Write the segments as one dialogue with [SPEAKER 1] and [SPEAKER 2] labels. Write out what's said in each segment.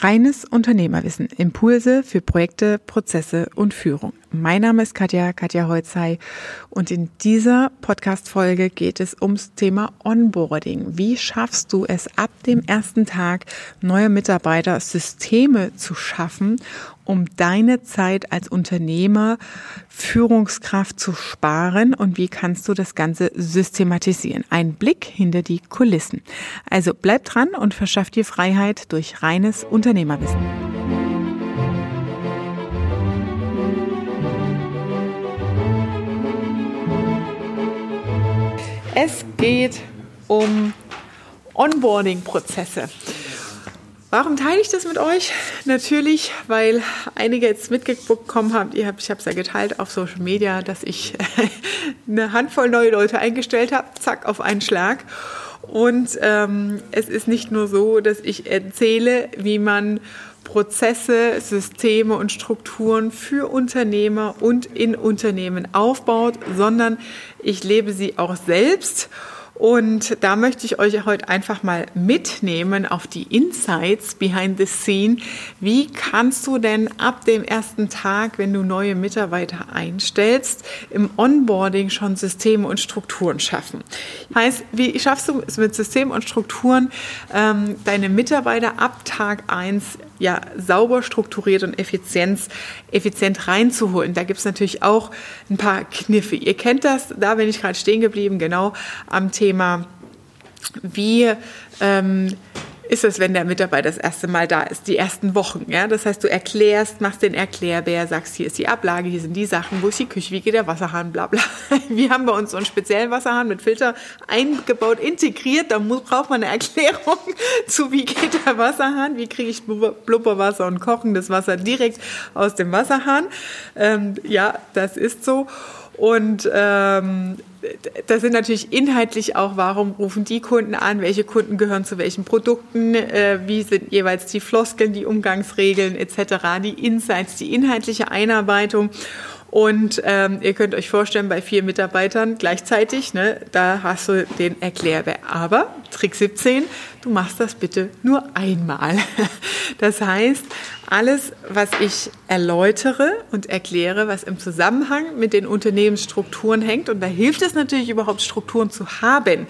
[SPEAKER 1] Reines Unternehmerwissen. Impulse für Projekte, Prozesse und Führung. Mein Name ist Katja, Katja Holzei und in dieser Podcast-Folge geht es ums Thema Onboarding. Wie schaffst du es ab dem ersten Tag, neue Mitarbeiter Systeme zu schaffen, um deine Zeit als Unternehmer, Führungskraft zu sparen und wie kannst du das Ganze systematisieren? Ein Blick hinter die Kulissen. Also bleib dran und verschaff dir Freiheit durch reines Unternehmerwissen. Es geht um Onboarding-Prozesse. Warum teile ich das mit euch? Natürlich, weil einige jetzt mitbekommen haben, ich habe es ja geteilt auf Social Media, dass ich eine Handvoll neue Leute eingestellt habe, zack, auf einen Schlag. Und ähm, es ist nicht nur so, dass ich erzähle, wie man Prozesse, Systeme und Strukturen für Unternehmer und in Unternehmen aufbaut, sondern ich lebe sie auch selbst und da möchte ich euch heute einfach mal mitnehmen auf die Insights behind the scene. Wie kannst du denn ab dem ersten Tag, wenn du neue Mitarbeiter einstellst, im Onboarding schon Systeme und Strukturen schaffen? Heißt, wie schaffst du es mit Systemen und Strukturen, ähm, deine Mitarbeiter ab Tag eins ja, sauber strukturiert und Effizienz, effizient reinzuholen. Da gibt es natürlich auch ein paar Kniffe. Ihr kennt das, da bin ich gerade stehen geblieben, genau am Thema, wie ähm, ist es, wenn der Mitarbeiter das erste Mal da ist, die ersten Wochen. Ja? Das heißt, du erklärst, machst den Erklärbär, sagst, hier ist die Ablage, hier sind die Sachen, wo ist die Küche, wie geht der Wasserhahn, bla bla. Wir haben bei uns so einen speziellen Wasserhahn mit Filter eingebaut, integriert. Da muss, braucht man eine Erklärung zu, wie geht der Wasserhahn, wie kriege ich Blubberwasser und kochendes Wasser direkt aus dem Wasserhahn. Ähm, ja, das ist so. Und ähm, das sind natürlich inhaltlich auch, warum rufen die Kunden an, welche Kunden gehören zu welchen Produkten, äh, wie sind jeweils die Floskeln, die Umgangsregeln etc., die Insights, die inhaltliche Einarbeitung. Und ähm, ihr könnt euch vorstellen, bei vier Mitarbeitern gleichzeitig, ne, da hast du den Erklärbär. Aber Trick 17, du machst das bitte nur einmal. Das heißt, alles, was ich erläutere und erkläre, was im Zusammenhang mit den Unternehmensstrukturen hängt, und da hilft es natürlich überhaupt Strukturen zu haben,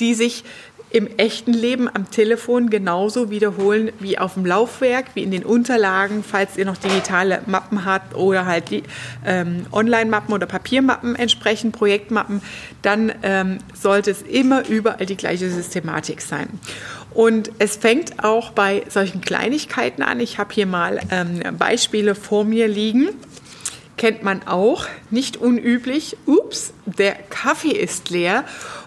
[SPEAKER 1] die sich im echten Leben am Telefon genauso wiederholen wie auf dem Laufwerk, wie in den Unterlagen, falls ihr noch digitale Mappen habt oder halt die ähm, Online-Mappen oder Papiermappen entsprechend, Projektmappen, dann ähm, sollte es immer überall die gleiche Systematik sein. Und es fängt auch bei solchen Kleinigkeiten an. Ich habe hier mal ähm, Beispiele vor mir liegen kennt man auch, nicht unüblich. Ups, der Kaffee ist leer.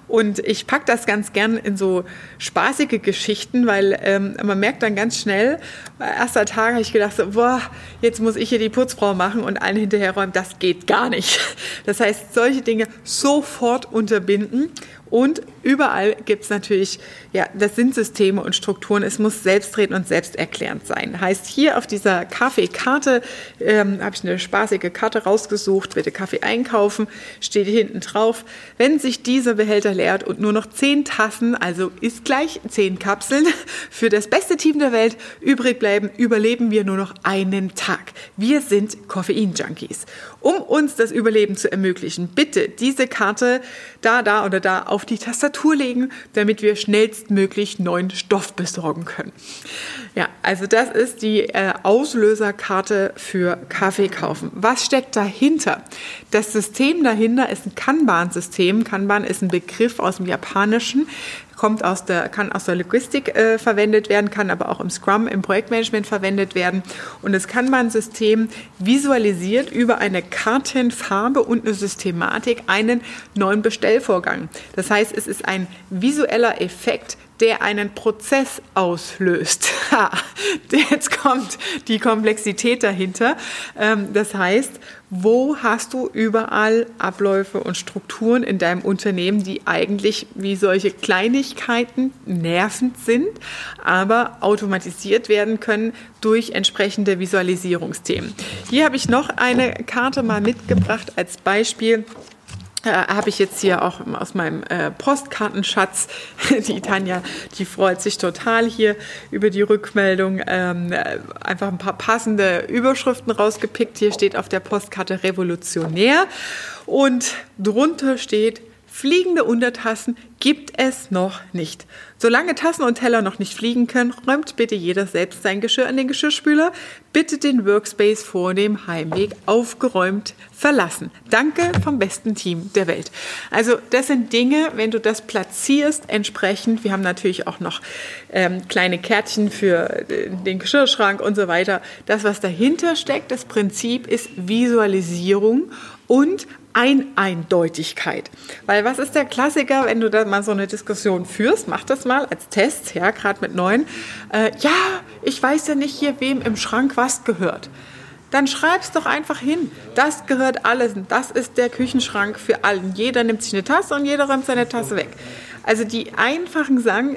[SPEAKER 1] Und ich packe das ganz gern in so spaßige Geschichten, weil ähm, man merkt dann ganz schnell, erster Tag habe ich gedacht, so, boah, jetzt muss ich hier die Putzfrau machen und allen hinterherräumen, das geht gar nicht. Das heißt, solche Dinge sofort unterbinden und überall gibt es natürlich, ja, das sind Systeme und Strukturen. Es muss selbstredend und selbsterklärend sein. Heißt, hier auf dieser Kaffeekarte ähm, habe ich eine spaßige Karte rausgesucht, bitte Kaffee einkaufen, steht hinten drauf. Wenn sich dieser Behälter leert und nur noch zehn Tassen, also ist gleich zehn Kapseln, für das beste Team der Welt übrig bleiben, überleben wir nur noch einen Tag. Wir sind Koffein-Junkies. Um uns das Überleben zu ermöglichen, bitte diese Karte da, da oder da auf die Tastatur legen, damit wir schnellstmöglich neuen Stoff besorgen können. Ja, also das ist die äh, Auslöserkarte für Kaffee kaufen. Was steckt dahinter? Das System dahinter ist ein Kanban-System. Kanban ist ein Begriff aus dem Japanischen kommt aus der, kann aus der Logistik äh, verwendet werden, kann aber auch im Scrum, im Projektmanagement verwendet werden. Und das Kanban-System visualisiert über eine Kartenfarbe und eine Systematik einen neuen Bestellvorgang. Das heißt, es ist ein visueller Effekt, der einen Prozess auslöst. Jetzt kommt die Komplexität dahinter. Ähm, das heißt, wo hast du überall Abläufe und Strukturen in deinem Unternehmen, die eigentlich wie solche Kleinigkeiten nervend sind, aber automatisiert werden können durch entsprechende Visualisierungsthemen. Hier habe ich noch eine Karte mal mitgebracht als Beispiel äh, habe ich jetzt hier auch aus meinem äh, Postkartenschatz. Die Tanja, die freut sich total hier über die Rückmeldung. Ähm, äh, einfach ein paar passende Überschriften rausgepickt. Hier steht auf der Postkarte Revolutionär und drunter steht Fliegende Untertassen gibt es noch nicht. Solange Tassen und Teller noch nicht fliegen können, räumt bitte jeder selbst sein Geschirr in den Geschirrspüler. Bitte den Workspace vor dem Heimweg aufgeräumt verlassen. Danke vom besten Team der Welt. Also das sind Dinge, wenn du das platzierst entsprechend. Wir haben natürlich auch noch ähm, kleine Kärtchen für äh, den Geschirrschrank und so weiter. Das, was dahinter steckt, das Prinzip ist Visualisierung und Eineindeutigkeit. Weil was ist der Klassiker, wenn du da mal so eine Diskussion führst? Mach das mal als Test, ja, gerade mit neuen. Äh, ja, ich weiß ja nicht hier, wem im Schrank was gehört. Dann schreib's doch einfach hin. Das gehört alles. Das ist der Küchenschrank für allen. Jeder nimmt sich eine Tasse und jeder räumt seine Tasse weg. Also die einfachen Sachen,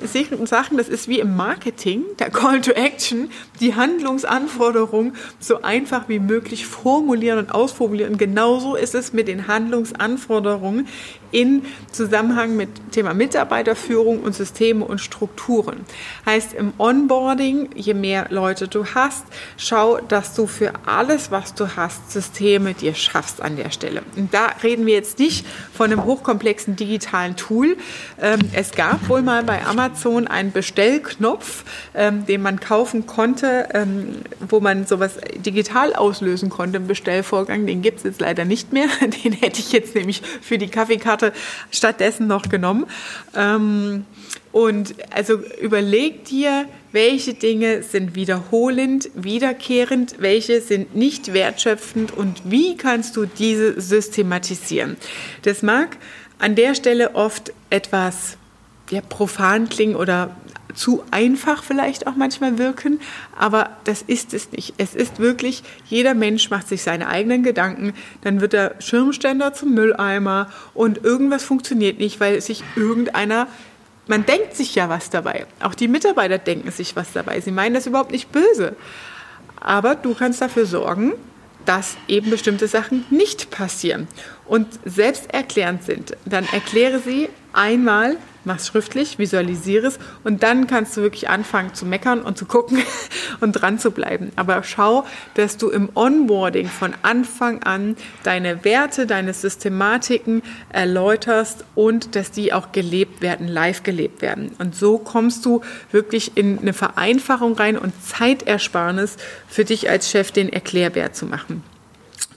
[SPEAKER 1] das ist wie im Marketing, der Call to Action, die Handlungsanforderungen so einfach wie möglich formulieren und ausformulieren. Genauso ist es mit den Handlungsanforderungen in Zusammenhang mit Thema Mitarbeiterführung und Systeme und Strukturen. Heißt im Onboarding, je mehr Leute du hast, schau, dass du für alles, was du hast, Systeme dir schaffst an der Stelle. Und da reden wir jetzt nicht von einem hochkomplexen digitalen Tool, äh, ähm, es gab wohl mal bei Amazon einen Bestellknopf, ähm, den man kaufen konnte, ähm, wo man sowas digital auslösen konnte im Bestellvorgang. Den gibt es jetzt leider nicht mehr. Den hätte ich jetzt nämlich für die Kaffeekarte stattdessen noch genommen. Ähm, und also überleg dir, welche Dinge sind wiederholend, wiederkehrend, welche sind nicht wertschöpfend und wie kannst du diese systematisieren. Das mag an der Stelle oft etwas ja, profan klingen oder zu einfach vielleicht auch manchmal wirken, aber das ist es nicht. Es ist wirklich, jeder Mensch macht sich seine eigenen Gedanken, dann wird der Schirmständer zum Mülleimer und irgendwas funktioniert nicht, weil sich irgendeiner, man denkt sich ja was dabei. Auch die Mitarbeiter denken sich was dabei. Sie meinen das überhaupt nicht böse. Aber du kannst dafür sorgen, dass eben bestimmte Sachen nicht passieren und selbsterklärend sind, dann erkläre sie einmal, mach es schriftlich, visualisiere es und dann kannst du wirklich anfangen zu meckern und zu gucken und dran zu bleiben. Aber schau, dass du im Onboarding von Anfang an deine Werte, deine Systematiken erläuterst und dass die auch gelebt werden, live gelebt werden. Und so kommst du wirklich in eine Vereinfachung rein und Zeitersparnis für dich als Chef den Erklärbär zu machen.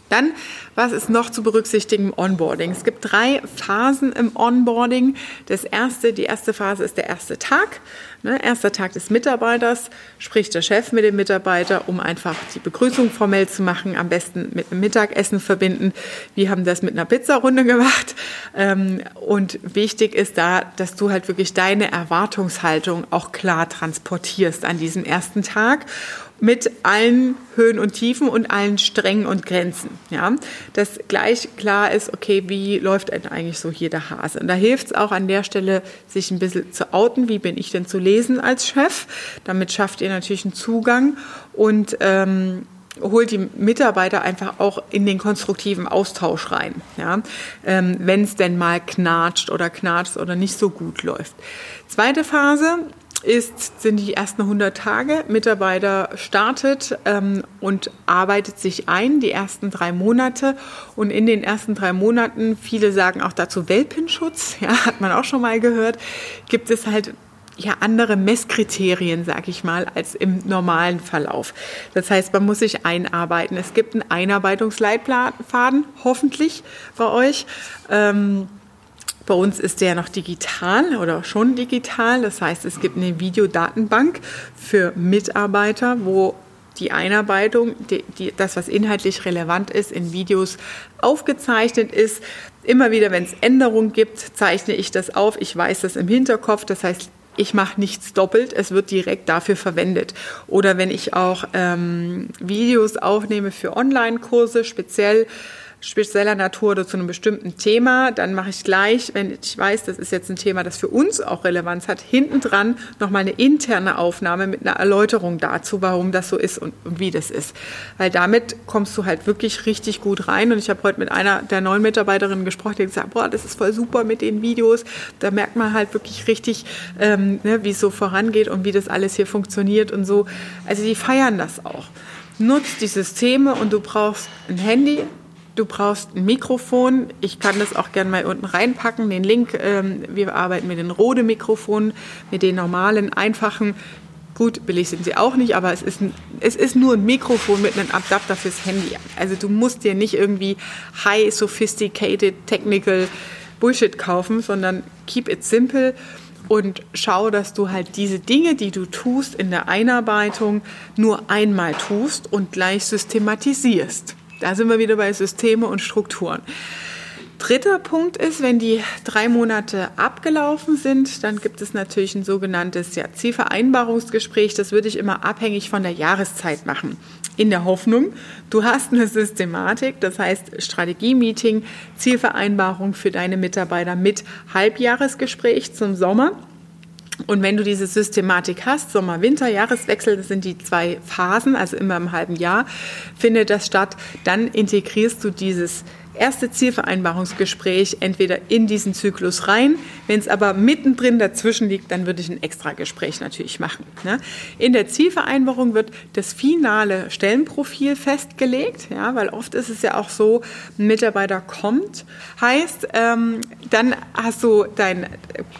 [SPEAKER 1] Dann, was ist noch zu berücksichtigen im Onboarding? Es gibt drei Phasen im Onboarding. Das erste, die erste Phase ist der erste Tag. Ne, erster Tag des Mitarbeiters, spricht der Chef mit dem Mitarbeiter, um einfach die Begrüßung formell zu machen, am besten mit einem Mittagessen verbinden. Wir haben das mit einer Pizzarunde gemacht. Ähm, und wichtig ist da, dass du halt wirklich deine Erwartungshaltung auch klar transportierst an diesem ersten Tag mit allen Höhen und Tiefen und allen Strängen und Grenzen. Ja, dass gleich klar ist, okay, wie läuft denn eigentlich so hier der Hase? Und da hilft es auch an der Stelle, sich ein bisschen zu outen. Wie bin ich denn zu lesen als Chef? Damit schafft ihr natürlich einen Zugang und ähm, holt die Mitarbeiter einfach auch in den konstruktiven Austausch rein, ja? ähm, wenn es denn mal knatscht oder knatscht oder nicht so gut läuft. Zweite Phase ist, sind die ersten 100 Tage. Mitarbeiter startet ähm, und arbeitet sich ein, die ersten drei Monate. Und in den ersten drei Monaten, viele sagen auch dazu Welpenschutz, ja, hat man auch schon mal gehört, gibt es halt ja andere Messkriterien, sag ich mal, als im normalen Verlauf. Das heißt, man muss sich einarbeiten. Es gibt einen Einarbeitungsleitfaden, hoffentlich bei euch. Ähm, bei uns ist der noch digital oder schon digital. Das heißt, es gibt eine Videodatenbank für Mitarbeiter, wo die Einarbeitung, die, die, das, was inhaltlich relevant ist, in Videos aufgezeichnet ist. Immer wieder, wenn es Änderungen gibt, zeichne ich das auf. Ich weiß das im Hinterkopf. Das heißt, ich mache nichts doppelt, es wird direkt dafür verwendet. Oder wenn ich auch ähm, Videos aufnehme für Online-Kurse, speziell spezieller Natur oder zu einem bestimmten Thema, dann mache ich gleich, wenn ich weiß, das ist jetzt ein Thema, das für uns auch Relevanz hat, hinten dran nochmal eine interne Aufnahme mit einer Erläuterung dazu, warum das so ist und, und wie das ist. Weil damit kommst du halt wirklich richtig gut rein. Und ich habe heute mit einer der neuen Mitarbeiterinnen gesprochen, die gesagt, boah, das ist voll super mit den Videos. Da merkt man halt wirklich richtig, ähm, ne, wie es so vorangeht und wie das alles hier funktioniert und so. Also die feiern das auch. Nutzt die Systeme und du brauchst ein Handy, du brauchst ein Mikrofon. Ich kann das auch gerne mal unten reinpacken, den Link. Ähm, wir arbeiten mit den Rode-Mikrofonen, mit den normalen, einfachen. Gut, billig sind sie auch nicht, aber es ist, ein, es ist nur ein Mikrofon mit einem Adapter fürs Handy. Also du musst dir nicht irgendwie high sophisticated technical Bullshit kaufen, sondern keep it simple und schau, dass du halt diese Dinge, die du tust in der Einarbeitung, nur einmal tust und gleich systematisierst. Da sind wir wieder bei Systeme und Strukturen. Dritter Punkt ist, wenn die drei Monate abgelaufen sind, dann gibt es natürlich ein sogenanntes ja, Zielvereinbarungsgespräch. Das würde ich immer abhängig von der Jahreszeit machen. In der Hoffnung, du hast eine Systematik, das heißt Strategie-Meeting, Zielvereinbarung für deine Mitarbeiter mit Halbjahresgespräch zum Sommer. Und wenn du diese Systematik hast, Sommer, Winter, Jahreswechsel, das sind die zwei Phasen, also immer im halben Jahr, findet das statt, dann integrierst du dieses erste Zielvereinbarungsgespräch entweder in diesen Zyklus rein. Wenn es aber mittendrin dazwischen liegt, dann würde ich ein extra Gespräch natürlich machen. Ne? In der Zielvereinbarung wird das finale Stellenprofil festgelegt, ja, weil oft ist es ja auch so, ein Mitarbeiter kommt, heißt, ähm, dann hast du dein,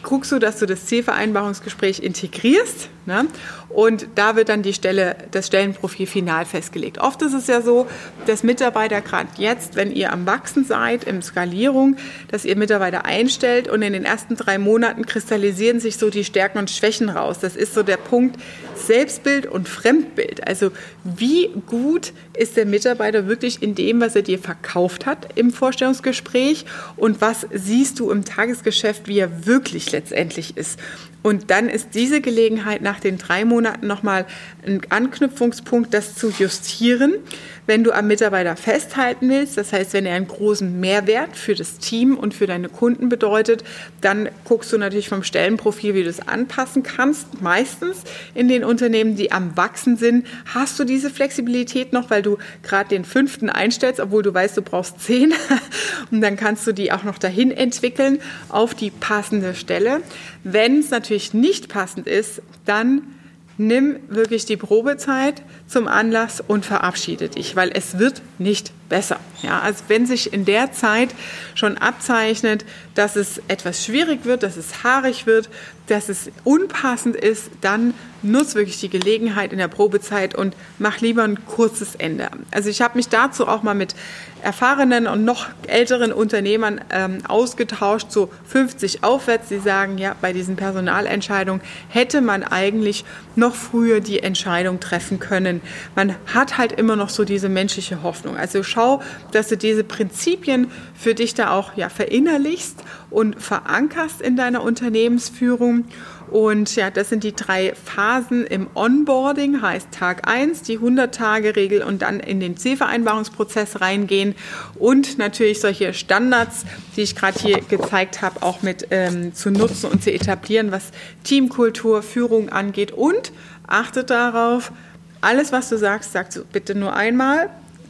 [SPEAKER 1] guckst du, dass du das Zielvereinbarungsgespräch integrierst Ne? Und da wird dann die Stelle, das Stellenprofil final festgelegt. Oft ist es ja so, dass Mitarbeiter gerade jetzt, wenn ihr am Wachsen seid, im Skalierung, dass ihr Mitarbeiter einstellt und in den ersten drei Monaten kristallisieren sich so die Stärken und Schwächen raus. Das ist so der Punkt Selbstbild und Fremdbild. Also wie gut ist der Mitarbeiter wirklich in dem, was er dir verkauft hat im Vorstellungsgespräch und was siehst du im Tagesgeschäft, wie er wirklich letztendlich ist. Und dann ist diese Gelegenheit nach den drei Monaten nochmal ein Anknüpfungspunkt, das zu justieren, wenn du am Mitarbeiter festhalten willst. Das heißt, wenn er einen großen Mehrwert für das Team und für deine Kunden bedeutet, dann guckst du natürlich vom Stellenprofil, wie du es anpassen kannst. Meistens in den Unternehmen, die am Wachsen sind, hast du diese Flexibilität noch, weil du gerade den fünften einstellst, obwohl du weißt, du brauchst zehn. Und dann kannst du die auch noch dahin entwickeln auf die passende Stelle. Wenn es natürlich nicht passend ist, dann nimm wirklich die Probezeit zum Anlass und verabschiede dich, weil es wird nicht besser. Ja, also wenn sich in der Zeit schon abzeichnet, dass es etwas schwierig wird, dass es haarig wird, dass es unpassend ist, dann nutz wirklich die Gelegenheit in der Probezeit und mach lieber ein kurzes Ende. Also ich habe mich dazu auch mal mit erfahrenen und noch älteren Unternehmern ähm, ausgetauscht, so 50 aufwärts. Sie sagen, ja, bei diesen Personalentscheidungen hätte man eigentlich noch früher die Entscheidung treffen können. Man hat halt immer noch so diese menschliche Hoffnung. Also schau, dass du diese Prinzipien für dich da auch ja, verinnerlichst und verankerst in deiner Unternehmensführung. Und ja, das sind die drei Phasen im Onboarding, heißt Tag 1, die 100-Tage-Regel und dann in den Zielvereinbarungsprozess reingehen und natürlich solche Standards, die ich gerade hier gezeigt habe, auch mit ähm, zu nutzen und zu etablieren, was Teamkultur, Führung angeht und achtet darauf, alles, was du sagst, sagst du bitte nur einmal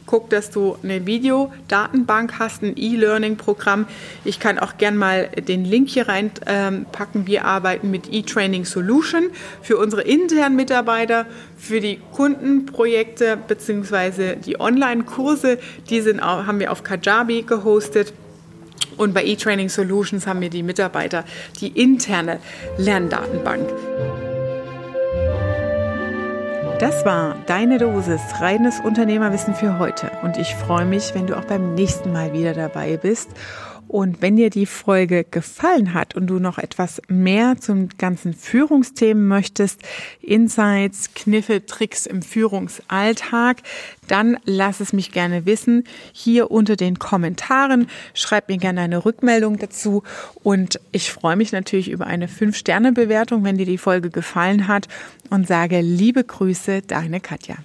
[SPEAKER 1] guck, dass du eine Videodatenbank hast, ein E-Learning-Programm. Ich kann auch gern mal den Link hier reinpacken. Wir arbeiten mit E-Training Solution für unsere internen Mitarbeiter, für die Kundenprojekte bzw. die Online-Kurse. Die sind, haben wir auf Kajabi gehostet. Und bei E-Training Solutions haben wir die Mitarbeiter die interne Lerndatenbank. Das war deine Dosis reines Unternehmerwissen für heute. Und ich freue mich, wenn du auch beim nächsten Mal wieder dabei bist. Und wenn dir die Folge gefallen hat und du noch etwas mehr zum ganzen Führungsthemen möchtest, Insights, Kniffe, Tricks im Führungsalltag, dann lass es mich gerne wissen. Hier unter den Kommentaren schreib mir gerne eine Rückmeldung dazu. Und ich freue mich natürlich über eine 5-Sterne-Bewertung, wenn dir die Folge gefallen hat und sage liebe Grüße, deine Katja.